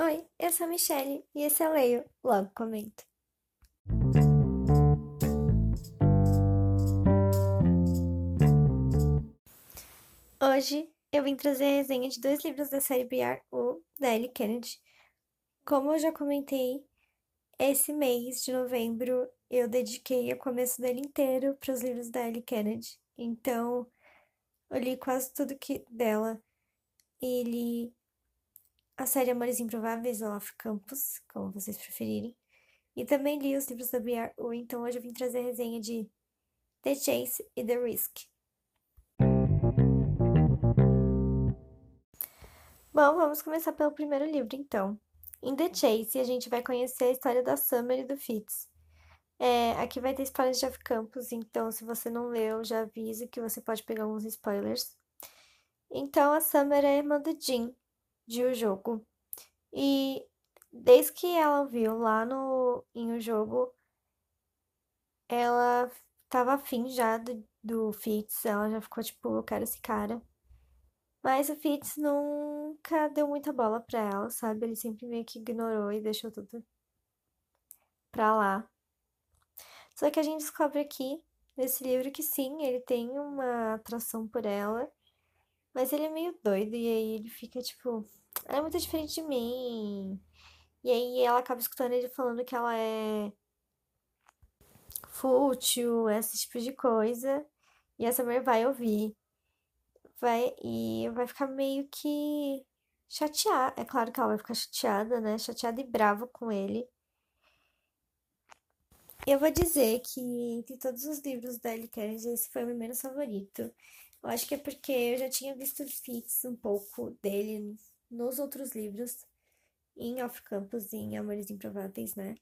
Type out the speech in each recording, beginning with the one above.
Oi, eu sou a Michelle e esse é o Leio, logo comento. Hoje eu vim trazer a resenha de dois livros da série BR, o da Ellie Kennedy. Como eu já comentei, esse mês de novembro eu dediquei o começo dele inteiro para os livros da Ellie Kennedy. Então, eu li quase tudo que dela. E li a série Amores Improváveis, Off Campus, como vocês preferirem. E também li os livros da B.R. então hoje eu vim trazer a resenha de The Chase e The Risk. Bom, vamos começar pelo primeiro livro, então. Em The Chase, a gente vai conhecer a história da Summer e do Fitz. É, aqui vai ter spoilers de Off Campus, então se você não leu, já aviso que você pode pegar alguns spoilers. Então, a Summer é a irmã do Jim, de O Jogo. E desde que ela viu lá no em O Jogo, ela tava afim já do, do Fitz, ela já ficou tipo, eu quero esse cara. Mas o Fitz nunca deu muita bola pra ela, sabe? Ele sempre meio que ignorou e deixou tudo pra lá. Só que a gente descobre aqui, nesse livro, que sim, ele tem uma atração por ela, mas ele é meio doido e aí ele fica tipo, ela é muito diferente de mim. E aí ela acaba escutando ele falando que ela é fútil, esse tipo de coisa. E essa mulher vai ouvir. Vai e vai ficar meio que chateada. É claro que ela vai ficar chateada, né? Chateada e brava com ele. Eu vou dizer que de todos os livros da Ellie Kennedy, esse foi o meu menos favorito. Eu acho que é porque eu já tinha visto fits um pouco dele nos outros livros, em Off Campus e em Amores Improváveis, né?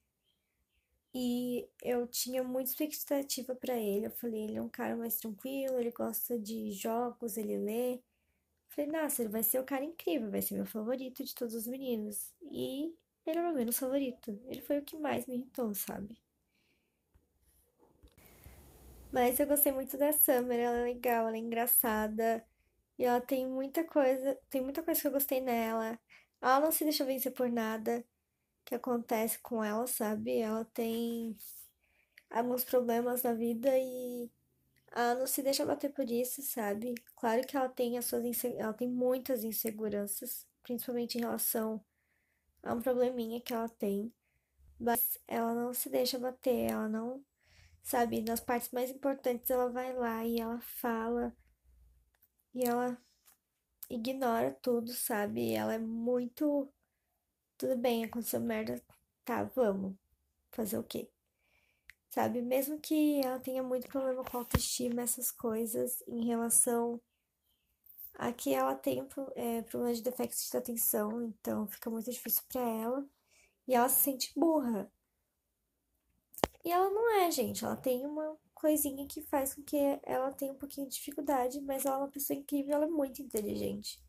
E eu tinha muita expectativa para ele. Eu falei, ele é um cara mais tranquilo, ele gosta de jogos, ele lê. falei, nossa, ele vai ser o cara incrível, vai ser meu favorito de todos os meninos. E ele é o meu menos favorito. Ele foi o que mais me irritou, sabe? Mas eu gostei muito da Summer, ela é legal, ela é engraçada. E ela tem muita coisa, tem muita coisa que eu gostei nela. Ela não se deixa vencer por nada que acontece com ela, sabe? Ela tem alguns problemas na vida e ela não se deixa bater por isso, sabe? Claro que ela tem as suas ela tem muitas inseguranças, principalmente em relação a um probleminha que ela tem, mas ela não se deixa bater, ela não, sabe, nas partes mais importantes ela vai lá e ela fala e ela ignora tudo, sabe? Ela é muito. Tudo bem, aconteceu merda. Tá, vamos. Fazer o quê? Sabe? Mesmo que ela tenha muito problema com autoestima, essas coisas, em relação a que ela tem é, de déficit de atenção, então fica muito difícil para ela. E ela se sente burra. E ela não é, gente. Ela tem uma coisinha que faz com que ela tenha um pouquinho de dificuldade, mas ela é uma pessoa incrível, ela é muito inteligente.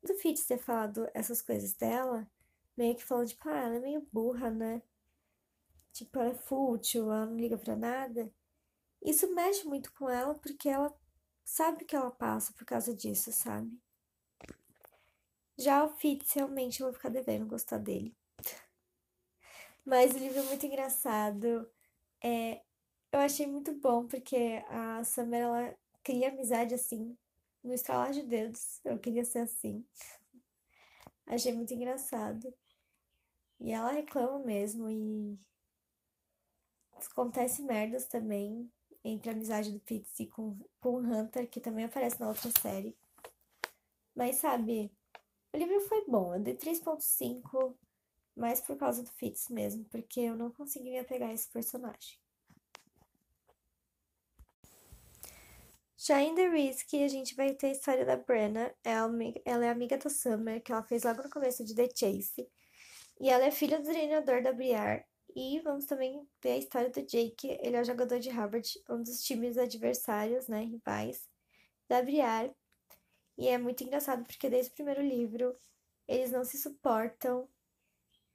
Do Fitz ter falado essas coisas dela, meio que falou, tipo, ah, ela é meio burra, né? Tipo, ela é fútil, ela não liga pra nada. Isso mexe muito com ela, porque ela sabe que ela passa por causa disso, sabe? Já o Fitz, realmente, eu vou ficar devendo gostar dele. Mas o livro é muito engraçado. É, eu achei muito bom, porque a Summer, ela cria amizade assim, no estalar de dedos. Eu queria ser assim. Achei muito engraçado. E ela reclama mesmo e acontece merdas também entre a amizade do Fitz e com, com o Hunter, que também aparece na outra série. Mas sabe, o livro foi bom. Eu dei 3.5, mais por causa do Fitz mesmo, porque eu não consegui me apegar a esse personagem. Já em The Risk, a gente vai ter a história da Brenna. Ela é amiga da Summer, que ela fez logo no começo de The Chase. E ela é filha do treinador da Briar. E vamos também ver a história do Jake. Ele é o jogador de Harvard, um dos times adversários, né, rivais da Briar. E é muito engraçado porque desde o primeiro livro eles não se suportam,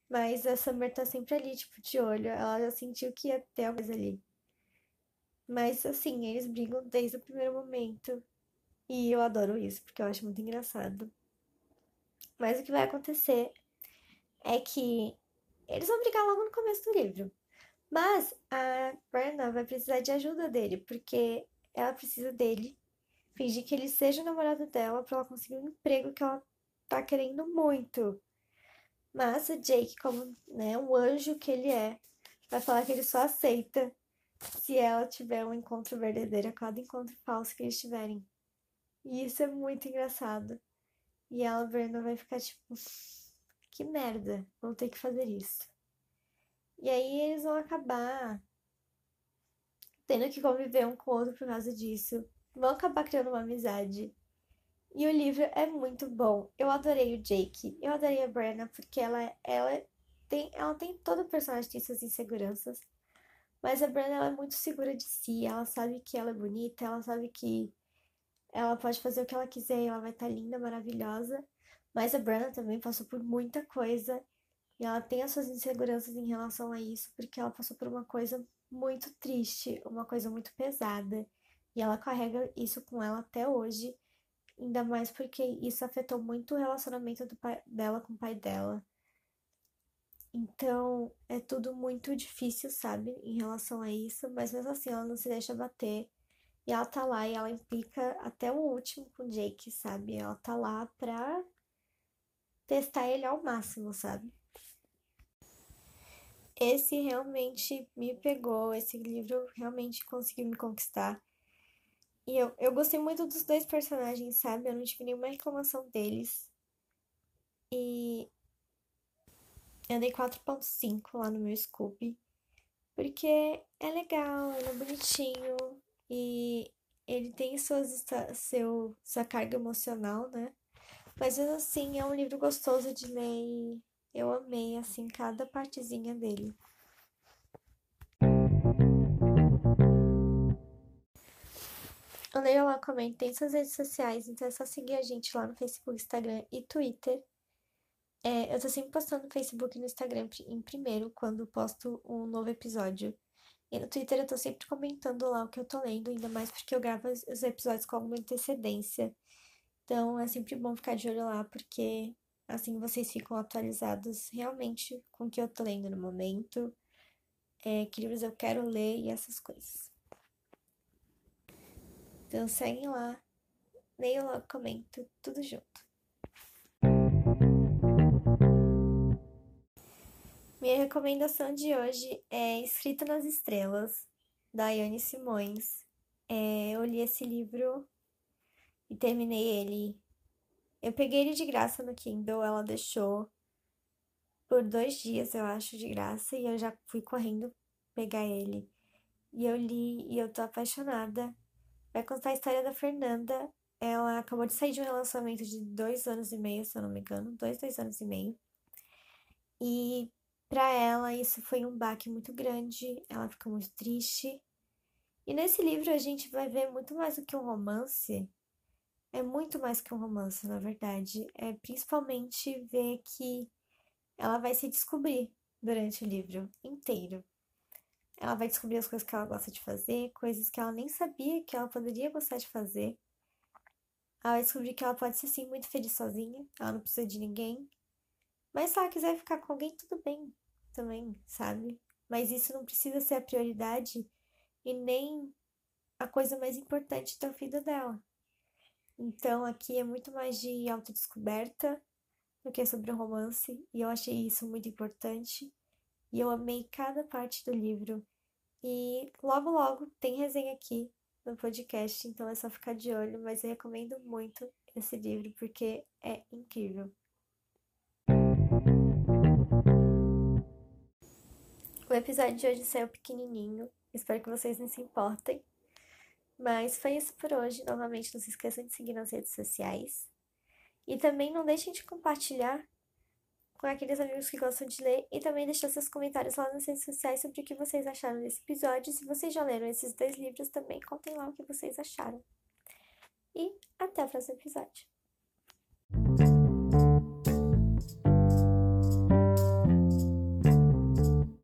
mas a Summer tá sempre ali, tipo, de olho. Ela já sentiu que ia ter alguma coisa ali. Mas assim, eles brigam desde o primeiro momento. E eu adoro isso, porque eu acho muito engraçado. Mas o que vai acontecer é que eles vão brigar logo no começo do livro. Mas a Brenna vai precisar de ajuda dele, porque ela precisa dele fingir que ele seja o namorado dela para ela conseguir um emprego que ela tá querendo muito. Mas o Jake, como né, um anjo que ele é, vai falar que ele só aceita se ela tiver um encontro verdadeiro a cada encontro falso que eles tiverem. E isso é muito engraçado. E ela, Brenda, vai ficar tipo, que merda, vou ter que fazer isso. E aí eles vão acabar tendo que conviver um com o outro por causa disso. Vão acabar criando uma amizade. E o livro é muito bom. Eu adorei o Jake. Eu adorei a Brenna porque ela, ela, tem, ela tem todo o personagem tem suas inseguranças. Mas a Brenna ela é muito segura de si. Ela sabe que ela é bonita. Ela sabe que ela pode fazer o que ela quiser. Ela vai estar tá linda, maravilhosa. Mas a Brenna também passou por muita coisa. E ela tem as suas inseguranças em relação a isso. Porque ela passou por uma coisa muito triste. Uma coisa muito pesada. E ela carrega isso com ela até hoje. Ainda mais porque isso afetou muito o relacionamento pai, dela com o pai dela. Então, é tudo muito difícil, sabe, em relação a isso, mas mesmo assim ela não se deixa bater. E ela tá lá e ela implica até o último com o Jake, sabe? Ela tá lá pra testar ele ao máximo, sabe? Esse realmente me pegou, esse livro realmente conseguiu me conquistar. E eu, eu gostei muito dos dois personagens, sabe? Eu não tive nenhuma reclamação deles. E eu dei 4.5 lá no meu Scoop. Porque é legal, ele é bonitinho e ele tem suas, seu, sua carga emocional, né? Mas assim, é um livro gostoso de ler e eu amei, assim, cada partezinha dele. Eu leio lá, comento, tem suas redes sociais, então é só seguir a gente lá no Facebook, Instagram e Twitter. É, eu tô sempre postando no Facebook e no Instagram em primeiro, quando posto um novo episódio. E no Twitter eu tô sempre comentando lá o que eu tô lendo, ainda mais porque eu gravo os episódios com alguma antecedência. Então é sempre bom ficar de olho lá, porque assim vocês ficam atualizados realmente com o que eu tô lendo no momento, é, que livros eu quero ler e essas coisas. Então segue lá, leiam lá, comento, tudo junto. Minha recomendação de hoje é Escrita nas Estrelas, da Ayane Simões. É, eu li esse livro e terminei ele. Eu peguei ele de graça no Kindle, ela deixou por dois dias, eu acho, de graça, e eu já fui correndo pegar ele. E eu li e eu tô apaixonada. Vai contar a história da Fernanda. Ela acabou de sair de um relacionamento de dois anos e meio, se eu não me engano. Dois, dois anos e meio. E para ela isso foi um baque muito grande. Ela fica muito triste. E nesse livro a gente vai ver muito mais do que um romance. É muito mais que um romance, na verdade. É principalmente ver que ela vai se descobrir durante o livro inteiro. Ela vai descobrir as coisas que ela gosta de fazer, coisas que ela nem sabia que ela poderia gostar de fazer. Ela vai descobrir que ela pode ser sim muito feliz sozinha, ela não precisa de ninguém. Mas se ela quiser ficar com alguém, tudo bem também, sabe? Mas isso não precisa ser a prioridade e nem a coisa mais importante da vida dela. Então aqui é muito mais de autodescoberta do que sobre o romance, e eu achei isso muito importante. E eu amei cada parte do livro. E logo, logo tem resenha aqui no podcast, então é só ficar de olho. Mas eu recomendo muito esse livro porque é incrível. O episódio de hoje saiu pequenininho, espero que vocês não se importem. Mas foi isso por hoje. Novamente, não se esqueçam de seguir nas redes sociais. E também não deixem de compartilhar com aqueles amigos que gostam de ler e também deixar seus comentários lá nas redes sociais sobre o que vocês acharam desse episódio. Se vocês já leram esses dois livros também, contem lá o que vocês acharam. E até o próximo episódio.